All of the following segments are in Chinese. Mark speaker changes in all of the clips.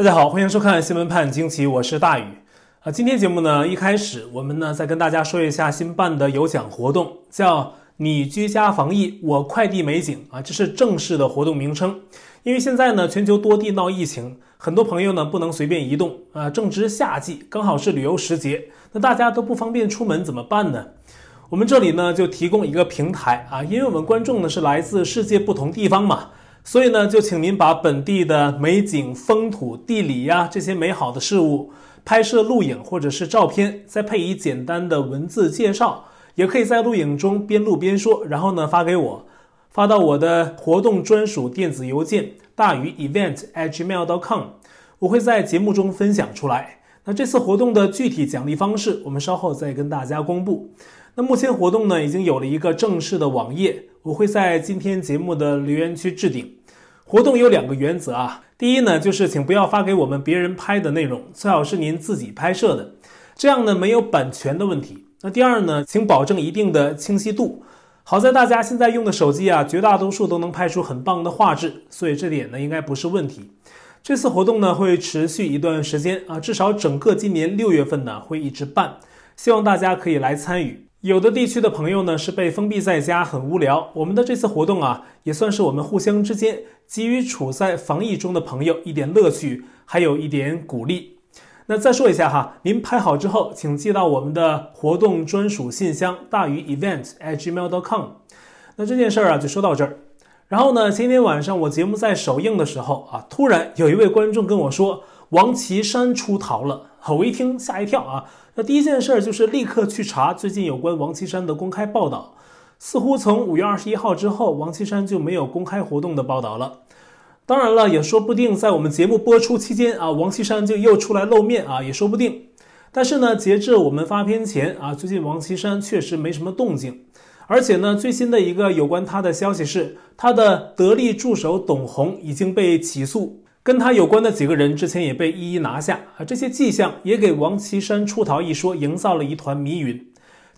Speaker 1: 大家好，欢迎收看《新闻判惊奇》，我是大宇。啊，今天节目呢，一开始我们呢再跟大家说一下新办的有奖活动，叫“你居家防疫，我快递美景”啊，这是正式的活动名称。因为现在呢，全球多地闹疫情，很多朋友呢不能随便移动啊，正值夏季，刚好是旅游时节，那大家都不方便出门怎么办呢？我们这里呢就提供一个平台啊，因为我们观众呢是来自世界不同地方嘛。所以呢，就请您把本地的美景、风土、地理呀这些美好的事物拍摄录影或者是照片，再配以简单的文字介绍，也可以在录影中边录边说，然后呢发给我，发到我的活动专属电子邮件大于 event at gmail.com，我会在节目中分享出来。那这次活动的具体奖励方式，我们稍后再跟大家公布。那目前活动呢已经有了一个正式的网页，我会在今天节目的留言区置顶。活动有两个原则啊，第一呢就是请不要发给我们别人拍的内容，最好是您自己拍摄的，这样呢没有版权的问题。那第二呢，请保证一定的清晰度。好在大家现在用的手机啊，绝大多数都能拍出很棒的画质，所以这点呢应该不是问题。这次活动呢会持续一段时间啊，至少整个今年六月份呢会一直办，希望大家可以来参与。有的地区的朋友呢是被封闭在家很无聊，我们的这次活动啊也算是我们互相之间给予处在防疫中的朋友一点乐趣，还有一点鼓励。那再说一下哈，您拍好之后，请寄到我们的活动专属信箱大于 event at gmail.com。那这件事儿啊就说到这儿。然后呢，今天晚上我节目在首映的时候啊，突然有一位观众跟我说王岐山出逃了，我一听吓一跳啊。那第一件事就是立刻去查最近有关王岐山的公开报道，似乎从五月二十一号之后，王岐山就没有公开活动的报道了。当然了，也说不定在我们节目播出期间啊，王岐山就又出来露面啊，也说不定。但是呢，截至我们发片前啊，最近王岐山确实没什么动静，而且呢，最新的一个有关他的消息是，他的得力助手董宏已经被起诉。跟他有关的几个人之前也被一一拿下啊，这些迹象也给王岐山出逃一说营造了一团迷云。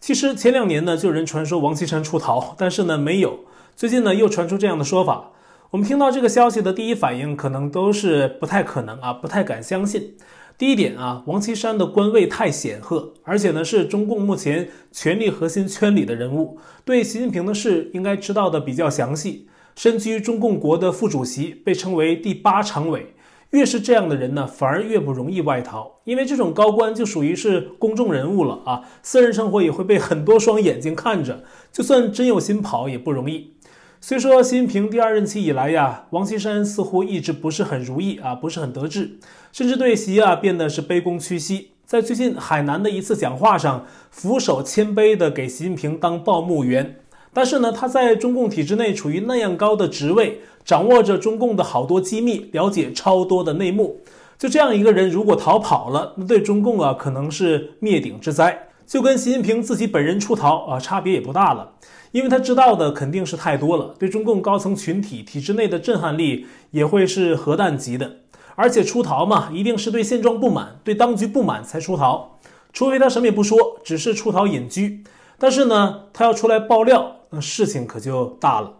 Speaker 1: 其实前两年呢就有人传说王岐山出逃，但是呢没有。最近呢又传出这样的说法。我们听到这个消息的第一反应可能都是不太可能啊，不太敢相信。第一点啊，王岐山的官位太显赫，而且呢是中共目前权力核心圈里的人物，对习近平的事应该知道的比较详细。身居中共国的副主席，被称为第八常委。越是这样的人呢，反而越不容易外逃，因为这种高官就属于是公众人物了啊，私人生活也会被很多双眼睛看着，就算真有心跑也不容易。虽说习近平第二任期以来呀，王岐山似乎一直不是很如意啊，不是很得志，甚至对习啊变得是卑躬屈膝。在最近海南的一次讲话上，俯首谦卑地给习近平当报幕员。但是呢，他在中共体制内处于那样高的职位，掌握着中共的好多机密，了解超多的内幕。就这样一个人，如果逃跑了，那对中共啊，可能是灭顶之灾。就跟习近平自己本人出逃啊，差别也不大了，因为他知道的肯定是太多了，对中共高层群体体制内的震撼力也会是核弹级的。而且出逃嘛，一定是对现状不满，对当局不满才出逃，除非他什么也不说，只是出逃隐居。但是呢，他要出来爆料。那事情可就大了。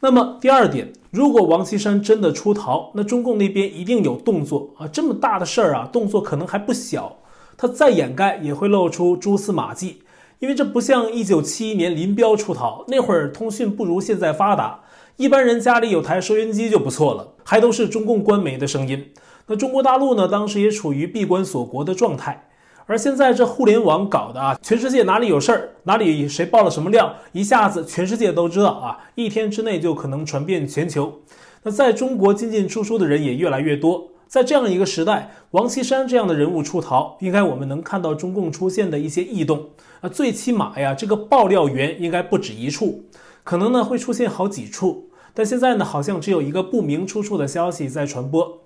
Speaker 1: 那么第二点，如果王岐山真的出逃，那中共那边一定有动作啊！这么大的事儿啊，动作可能还不小。他再掩盖也会露出蛛丝马迹，因为这不像一九七一年林彪出逃那会儿，通讯不如现在发达，一般人家里有台收音机就不错了，还都是中共官媒的声音。那中国大陆呢，当时也处于闭关锁国的状态。而现在这互联网搞的啊，全世界哪里有事儿，哪里谁爆了什么料，一下子全世界都知道啊，一天之内就可能传遍全球。那在中国进进出出的人也越来越多，在这样一个时代，王岐山这样的人物出逃，应该我们能看到中共出现的一些异动啊，最起码呀，这个爆料源应该不止一处，可能呢会出现好几处，但现在呢，好像只有一个不明出处的消息在传播。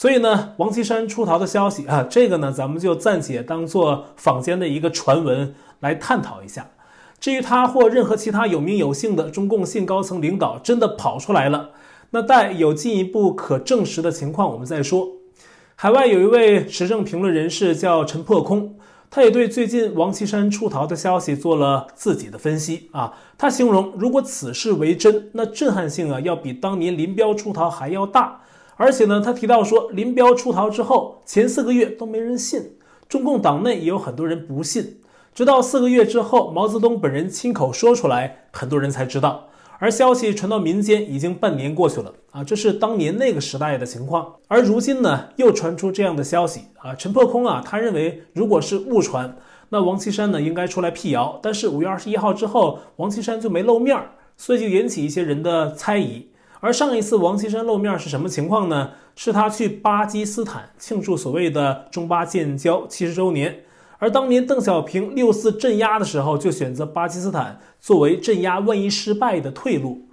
Speaker 1: 所以呢，王岐山出逃的消息啊，这个呢，咱们就暂且当做坊间的一个传闻来探讨一下。至于他或任何其他有名有姓的中共现高层领导真的跑出来了，那待有进一步可证实的情况，我们再说。海外有一位时政评论人士叫陈破空，他也对最近王岐山出逃的消息做了自己的分析啊。他形容，如果此事为真，那震撼性啊，要比当年林彪出逃还要大。而且呢，他提到说，林彪出逃之后前四个月都没人信，中共党内也有很多人不信，直到四个月之后，毛泽东本人亲口说出来，很多人才知道。而消息传到民间已经半年过去了啊，这是当年那个时代的情况。而如今呢，又传出这样的消息啊，陈破空啊，他认为如果是误传，那王岐山呢应该出来辟谣。但是五月二十一号之后，王岐山就没露面儿，所以就引起一些人的猜疑。而上一次王岐山露面是什么情况呢？是他去巴基斯坦庆祝所谓的中巴建交七十周年。而当年邓小平六四镇压的时候，就选择巴基斯坦作为镇压万一失败的退路。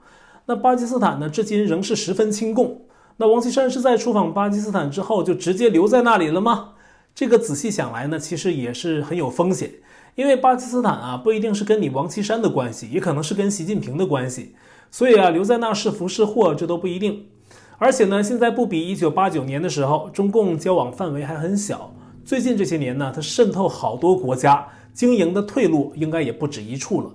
Speaker 1: 那巴基斯坦呢，至今仍是十分亲共。那王岐山是在出访巴基斯坦之后就直接留在那里了吗？这个仔细想来呢，其实也是很有风险，因为巴基斯坦啊不一定是跟你王岐山的关系，也可能是跟习近平的关系。所以啊，留在那是福是祸，这都不一定。而且呢，现在不比一九八九年的时候，中共交往范围还很小。最近这些年呢，它渗透好多国家，经营的退路应该也不止一处了。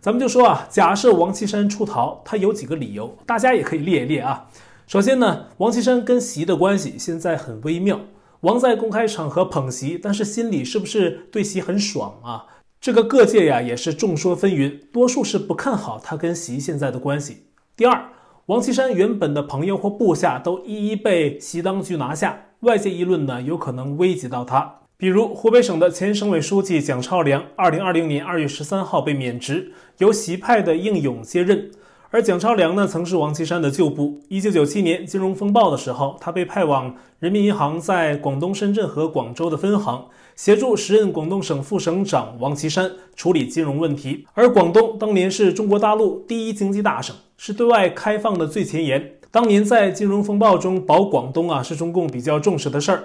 Speaker 1: 咱们就说啊，假设王岐山出逃，他有几个理由，大家也可以列一列啊。首先呢，王岐山跟习的关系现在很微妙，王在公开场合捧习，但是心里是不是对习很爽啊？这个各界呀也是众说纷纭，多数是不看好他跟习现在的关系。第二，王岐山原本的朋友或部下都一一被习当局拿下。外界议论呢，有可能危及到他。比如湖北省的前省委书记蒋超良，二零二零年二月十三号被免职，由习派的应勇接任。而蒋超良呢，曾是王岐山的旧部。一九九七年金融风暴的时候，他被派往人民银行在广东深圳和广州的分行，协助时任广东省副省长王岐山处理金融问题。而广东当年是中国大陆第一经济大省，是对外开放的最前沿。当年在金融风暴中保广东啊，是中共比较重视的事儿。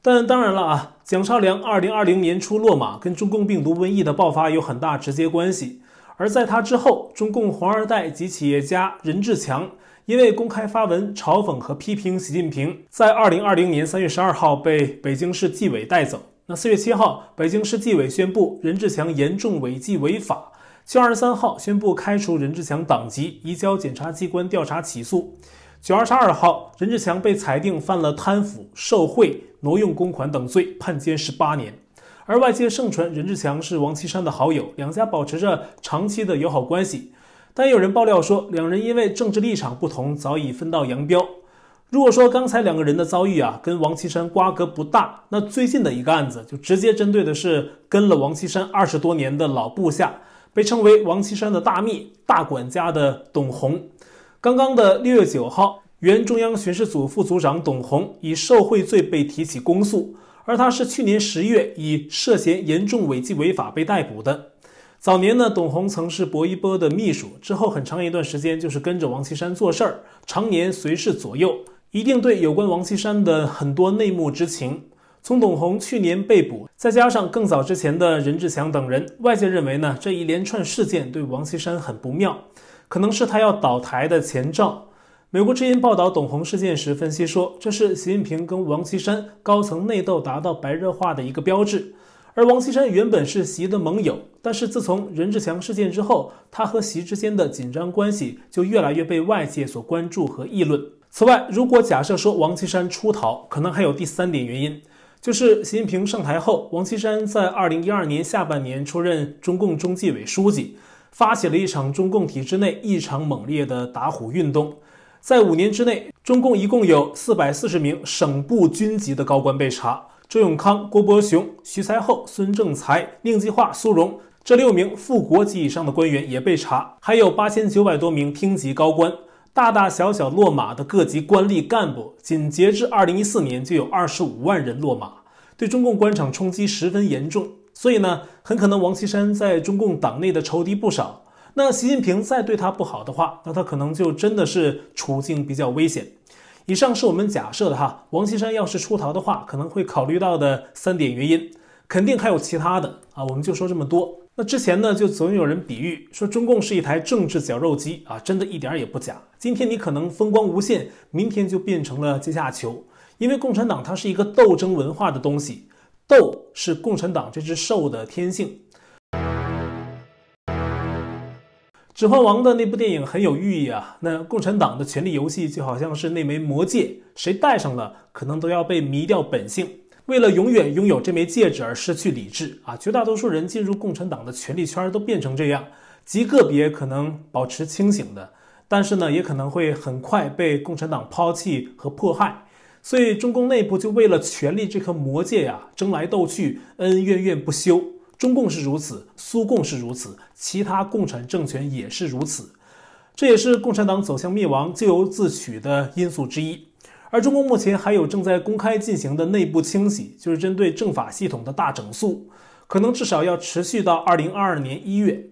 Speaker 1: 但当然了啊，蒋超良二零二零年初落马，跟中共病毒瘟疫的爆发有很大直接关系。而在他之后，中共黄二代及企业家任志强，因为公开发文嘲讽和批评习近平，在二零二零年三月十二号被北京市纪委带走。那四月七号，北京市纪委宣布任志强严重违纪违法。七月二十三号宣布开除任志强党籍，移交检察机关调查起诉。九月二十二号，任志强被裁定犯了贪腐、受贿、挪用公款等罪，判监十八年。而外界盛传任志强是王岐山的好友，两家保持着长期的友好关系。但有人爆料说，两人因为政治立场不同，早已分道扬镳。如果说刚才两个人的遭遇啊，跟王岐山瓜葛不大，那最近的一个案子就直接针对的是跟了王岐山二十多年的老部下，被称为王岐山的大秘、大管家的董鸿。刚刚的六月九号，原中央巡视组副组长董鸿以受贿罪被提起公诉，而他是去年十月以涉嫌严重违纪违法被逮捕的。早年呢，董鸿曾是薄一波的秘书，之后很长一段时间就是跟着王岐山做事儿，常年随侍左右，一定对有关王岐山的很多内幕知情。从董鸿去年被捕，再加上更早之前的任志强等人，外界认为呢，这一连串事件对王岐山很不妙。可能是他要倒台的前兆。美国之音报道董鸿事件时分析说，这是习近平跟王岐山高层内斗达到白热化的一个标志。而王岐山原本是习的盟友，但是自从任志强事件之后，他和习之间的紧张关系就越来越被外界所关注和议论。此外，如果假设说王岐山出逃，可能还有第三点原因，就是习近平上台后，王岐山在二零一二年下半年出任中共中纪委书记。发起了一场中共体制内异常猛烈的打虎运动，在五年之内，中共一共有四百四十名省部军级的高官被查，周永康、郭伯雄、徐才厚、孙政才、宁计划、苏荣这六名副国级以上的官员也被查，还有八千九百多名厅级高官，大大小小落马的各级官吏干部，仅截至二零一四年就有二十五万人落马，对中共官场冲击十分严重。所以呢，很可能王岐山在中共党内的仇敌不少。那习近平再对他不好的话，那他可能就真的是处境比较危险。以上是我们假设的哈，王岐山要是出逃的话，可能会考虑到的三点原因，肯定还有其他的啊。我们就说这么多。那之前呢，就总有人比喻说中共是一台政治绞肉机啊，真的一点也不假。今天你可能风光无限，明天就变成了阶下囚，因为共产党它是一个斗争文化的东西。斗是共产党这只兽的天性。指环王的那部电影很有寓意啊。那共产党的权力游戏就好像是那枚魔戒，谁戴上了，可能都要被迷掉本性。为了永远拥有这枚戒指而失去理智啊！绝大多数人进入共产党的权力圈都变成这样，极个别可能保持清醒的，但是呢，也可能会很快被共产党抛弃和迫害。所以中共内部就为了权力这颗魔戒呀，争来斗去，恩恩怨怨不休。中共是如此，苏共是如此，其他共产政权也是如此，这也是共产党走向灭亡咎由自取的因素之一。而中共目前还有正在公开进行的内部清洗，就是针对政法系统的大整肃，可能至少要持续到二零二二年一月。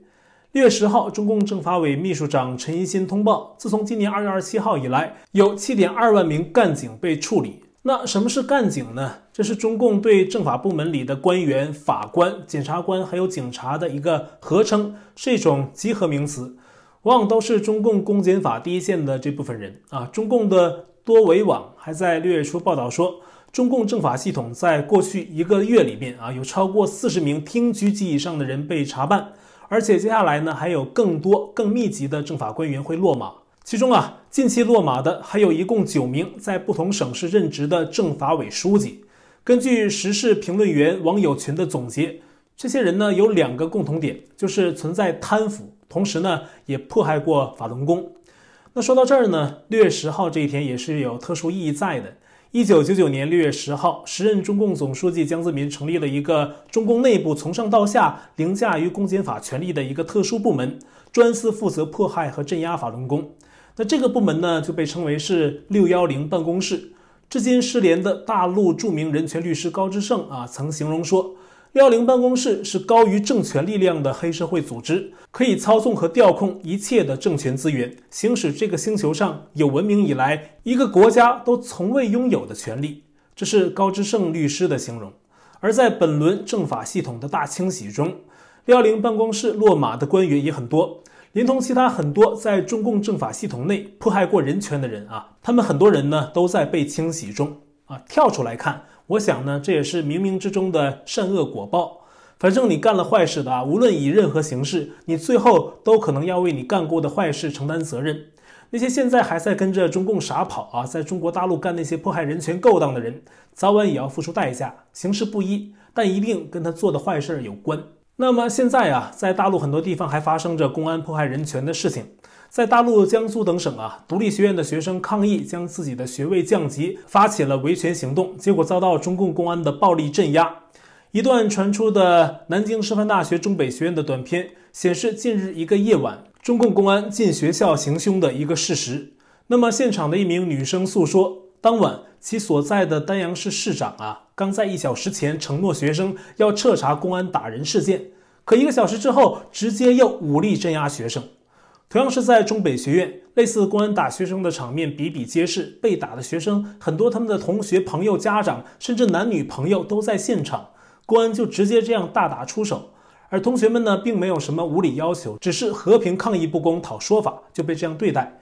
Speaker 1: 六月十号，中共政法委秘书长陈一新通报，自从今年二月二十七号以来，有七点二万名干警被处理。那什么是干警呢？这是中共对政法部门里的官员、法官、检察官还有警察的一个合称，是一种集合名词，往往都是中共公检法第一线的这部分人啊。中共的多维网还在六月初报道说，中共政法系统在过去一个月里面啊，有超过四十名厅局级以上的人被查办，而且接下来呢，还有更多更密集的政法官员会落马。其中啊，近期落马的还有一共九名在不同省市任职的政法委书记。根据时事评论员王友群的总结，这些人呢有两个共同点，就是存在贪腐，同时呢也迫害过法轮功。那说到这儿呢，六月十号这一天也是有特殊意义在的。一九九九年六月十号，时任中共总书记江泽民成立了一个中共内部从上到下凌驾于公检法权力的一个特殊部门，专司负责迫害和镇压法轮功。那这个部门呢，就被称为是“六幺零办公室”。至今失联的大陆著名人权律师高志胜啊，曾形容说：“幺零办公室是高于政权力量的黑社会组织，可以操纵和调控一切的政权资源，行使这个星球上有文明以来一个国家都从未拥有的权利。”这是高志胜律师的形容。而在本轮政法系统的大清洗中，幺零办公室落马的官员也很多。连同其他很多在中共政法系统内迫害过人权的人啊，他们很多人呢都在被清洗中啊。跳出来看，我想呢，这也是冥冥之中的善恶果报。反正你干了坏事的啊，无论以任何形式，你最后都可能要为你干过的坏事承担责任。那些现在还在跟着中共傻跑啊，在中国大陆干那些迫害人权勾当的人，早晚也要付出代价。形式不一，但一定跟他做的坏事有关。那么现在啊，在大陆很多地方还发生着公安迫害人权的事情。在大陆江苏等省啊，独立学院的学生抗议将自己的学位降级，发起了维权行动，结果遭到中共公安的暴力镇压。一段传出的南京师范大学中北学院的短片显示，近日一个夜晚，中共公安进学校行凶的一个事实。那么现场的一名女生诉说，当晚其所在的丹阳市市长啊。刚在一小时前承诺学生要彻查公安打人事件，可一个小时之后直接又武力镇压学生。同样是在中北学院，类似公安打学生的场面比比皆是。被打的学生很多，他们的同学、朋友、家长，甚至男女朋友都在现场。公安就直接这样大打出手，而同学们呢，并没有什么无理要求，只是和平抗议不公讨说法，就被这样对待。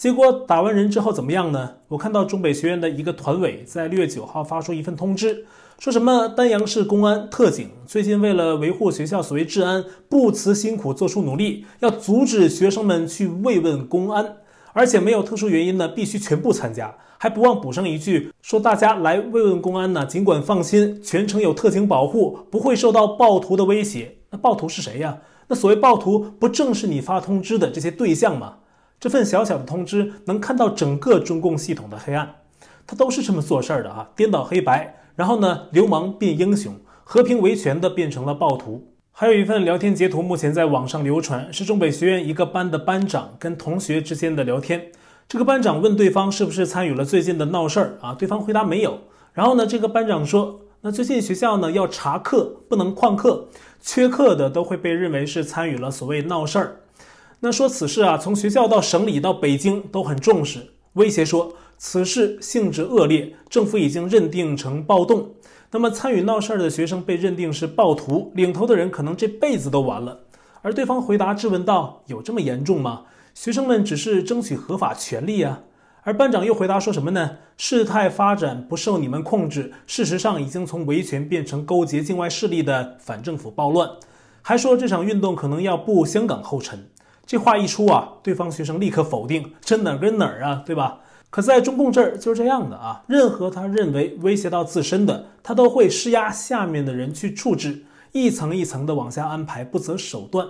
Speaker 1: 结果打完人之后怎么样呢？我看到中北学院的一个团委在六月九号发出一份通知，说什么丹阳市公安特警最近为了维护学校所谓治安，不辞辛苦做出努力，要阻止学生们去慰问公安，而且没有特殊原因呢，必须全部参加，还不忘补上一句，说大家来慰问公安呢，尽管放心，全程有特警保护，不会受到暴徒的威胁。那暴徒是谁呀？那所谓暴徒，不正是你发通知的这些对象吗？这份小小的通知能看到整个中共系统的黑暗，他都是这么做事儿的啊，颠倒黑白，然后呢，流氓变英雄，和平维权的变成了暴徒。还有一份聊天截图，目前在网上流传，是中北学院一个班的班长跟同学之间的聊天。这个班长问对方是不是参与了最近的闹事儿啊？对方回答没有。然后呢，这个班长说，那最近学校呢要查课，不能旷课，缺课的都会被认为是参与了所谓闹事儿。那说此事啊，从学校到省里到北京都很重视，威胁说此事性质恶劣，政府已经认定成暴动。那么参与闹事儿的学生被认定是暴徒，领头的人可能这辈子都完了。而对方回答质问道：“有这么严重吗？学生们只是争取合法权利啊。”而班长又回答说什么呢？事态发展不受你们控制，事实上已经从维权变成勾结境外势力的反政府暴乱，还说这场运动可能要步香港后尘。这话一出啊，对方学生立刻否定，这哪儿跟哪儿啊，对吧？可在中共这儿就是这样的啊，任何他认为威胁到自身的，他都会施压下面的人去处置，一层一层的往下安排，不择手段。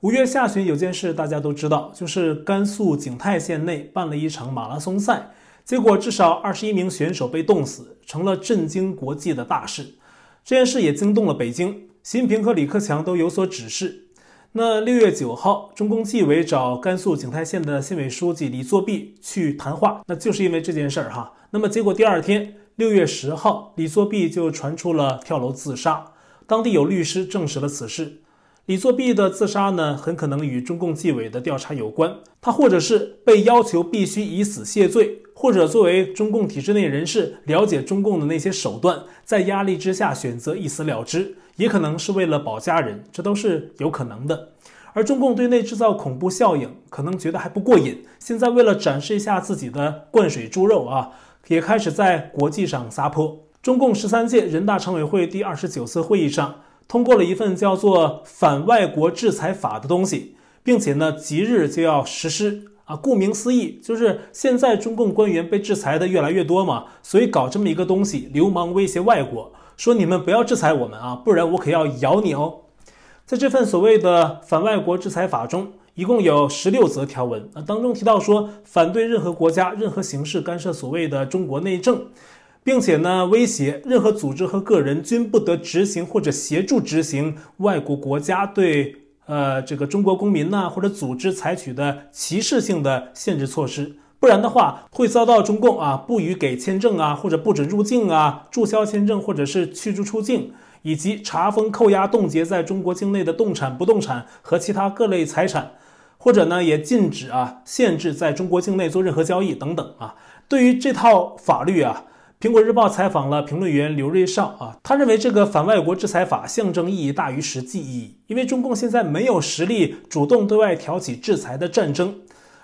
Speaker 1: 五月下旬有件事大家都知道，就是甘肃景泰县内办了一场马拉松赛，结果至少二十一名选手被冻死，成了震惊国际的大事。这件事也惊动了北京，习近平和李克强都有所指示。那六月九号，中共纪委找甘肃景泰县的县委书记李作弼去谈话，那就是因为这件事儿哈。那么结果第二天，六月十号，李作弼就传出了跳楼自杀。当地有律师证实了此事。李作弼的自杀呢，很可能与中共纪委的调查有关。他或者是被要求必须以死谢罪，或者作为中共体制内人士，了解中共的那些手段，在压力之下选择一死了之。也可能是为了保家人，这都是有可能的。而中共对内制造恐怖效应，可能觉得还不过瘾。现在为了展示一下自己的灌水猪肉啊，也开始在国际上撒泼。中共十三届人大常委会第二十九次会议上通过了一份叫做《反外国制裁法》的东西，并且呢，即日就要实施啊。顾名思义，就是现在中共官员被制裁的越来越多嘛，所以搞这么一个东西，流氓威胁外国。说你们不要制裁我们啊，不然我可要咬你哦！在这份所谓的反外国制裁法中，一共有十六则条文啊，当中提到说，反对任何国家任何形式干涉所谓的中国内政，并且呢，威胁任何组织和个人均不得执行或者协助执行外国国家对呃这个中国公民呐或者组织采取的歧视性的限制措施。不然的话，会遭到中共啊不予给签证啊，或者不准入境啊，注销签证或者是驱逐出境，以及查封、扣押、冻结在中国境内的动产、不动产和其他各类财产，或者呢也禁止啊限制在中国境内做任何交易等等啊。对于这套法律啊，苹果日报采访了评论员刘瑞绍啊，他认为这个反外国制裁法象征意义大于实际意义，因为中共现在没有实力主动对外挑起制裁的战争。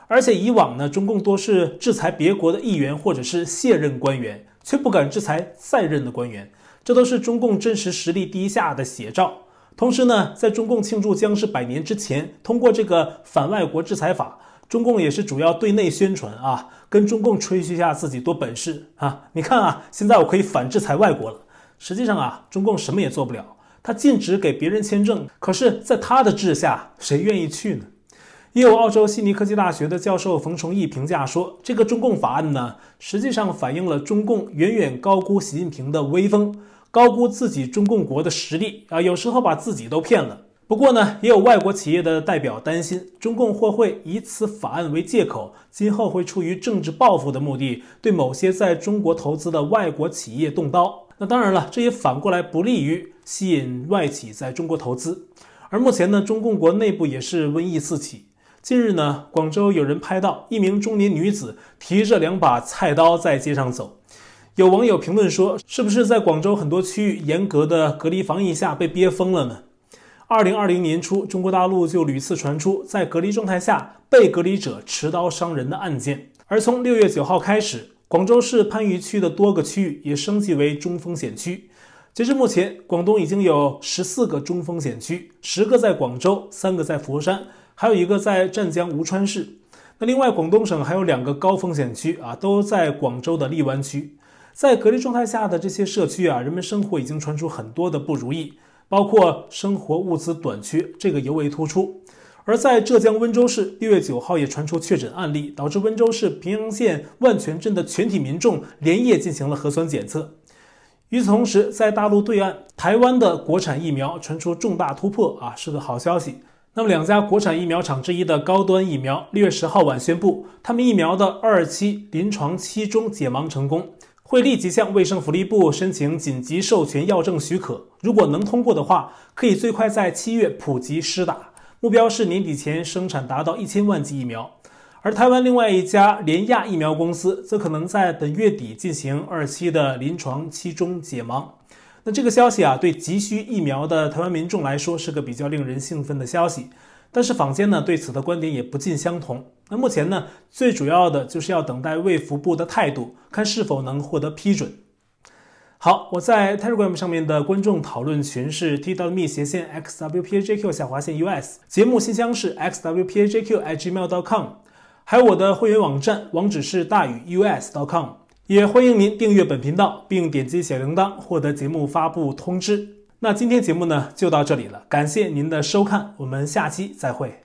Speaker 1: 而且以往呢，中共多是制裁别国的议员或者是卸任官员，却不敢制裁在任的官员，这都是中共真实实力低下的写照。同时呢，在中共庆祝僵尸百年之前，通过这个反外国制裁法，中共也是主要对内宣传啊，跟中共吹嘘一下自己多本事啊！你看啊，现在我可以反制裁外国了。实际上啊，中共什么也做不了，他禁止给别人签证，可是在他的治下，谁愿意去呢？也有澳洲悉尼科技大学的教授冯崇义评价说，这个中共法案呢，实际上反映了中共远远高估习近平的威风，高估自己中共国的实力啊，有时候把自己都骗了。不过呢，也有外国企业的代表担心，中共或会以此法案为借口，今后会出于政治报复的目的，对某些在中国投资的外国企业动刀。那当然了，这也反过来不利于吸引外企在中国投资。而目前呢，中共国内部也是瘟疫四起。近日呢，广州有人拍到一名中年女子提着两把菜刀在街上走，有网友评论说：“是不是在广州很多区域严格的隔离防疫下被憋疯了呢？”二零二零年初，中国大陆就屡次传出在隔离状态下被隔离者持刀伤人的案件，而从六月九号开始，广州市番禺区的多个区域也升级为中风险区。截至目前，广东已经有十四个中风险区，十个在广州，三个在佛山。还有一个在湛江吴川市，那另外广东省还有两个高风险区啊，都在广州的荔湾区。在隔离状态下的这些社区啊，人们生活已经传出很多的不如意，包括生活物资短缺，这个尤为突出。而在浙江温州市，六月九号也传出确诊案例，导致温州市平阳县万全镇的全体民众连夜进行了核酸检测。与此同时，在大陆对岸，台湾的国产疫苗传出重大突破啊，是个好消息。那么，两家国产疫苗厂之一的高端疫苗，六月十号晚宣布，他们疫苗的二期临床期中解盲成功，会立即向卫生福利部申请紧急授权药证许可。如果能通过的话，可以最快在七月普及施打，目标是年底前生产达到一千万剂疫苗。而台湾另外一家联亚疫苗公司，则可能在本月底进行二期的临床期中解盲。那这个消息啊，对急需疫苗的台湾民众来说是个比较令人兴奋的消息，但是坊间呢对此的观点也不尽相同。那目前呢，最主要的就是要等待卫福部的态度，看是否能获得批准。好，我在 Telegram 上面的观众讨论群是 t.me 斜线 xwpajq 下划线 us，节目信箱是 x w p a j q i g mail dot com，还有我的会员网站网址是大宇 u s dot com，也欢迎您订阅本频道并点击小铃铛获得节目发布通知。那今天节目呢就到这里了，感谢您的收看，我们下期再会。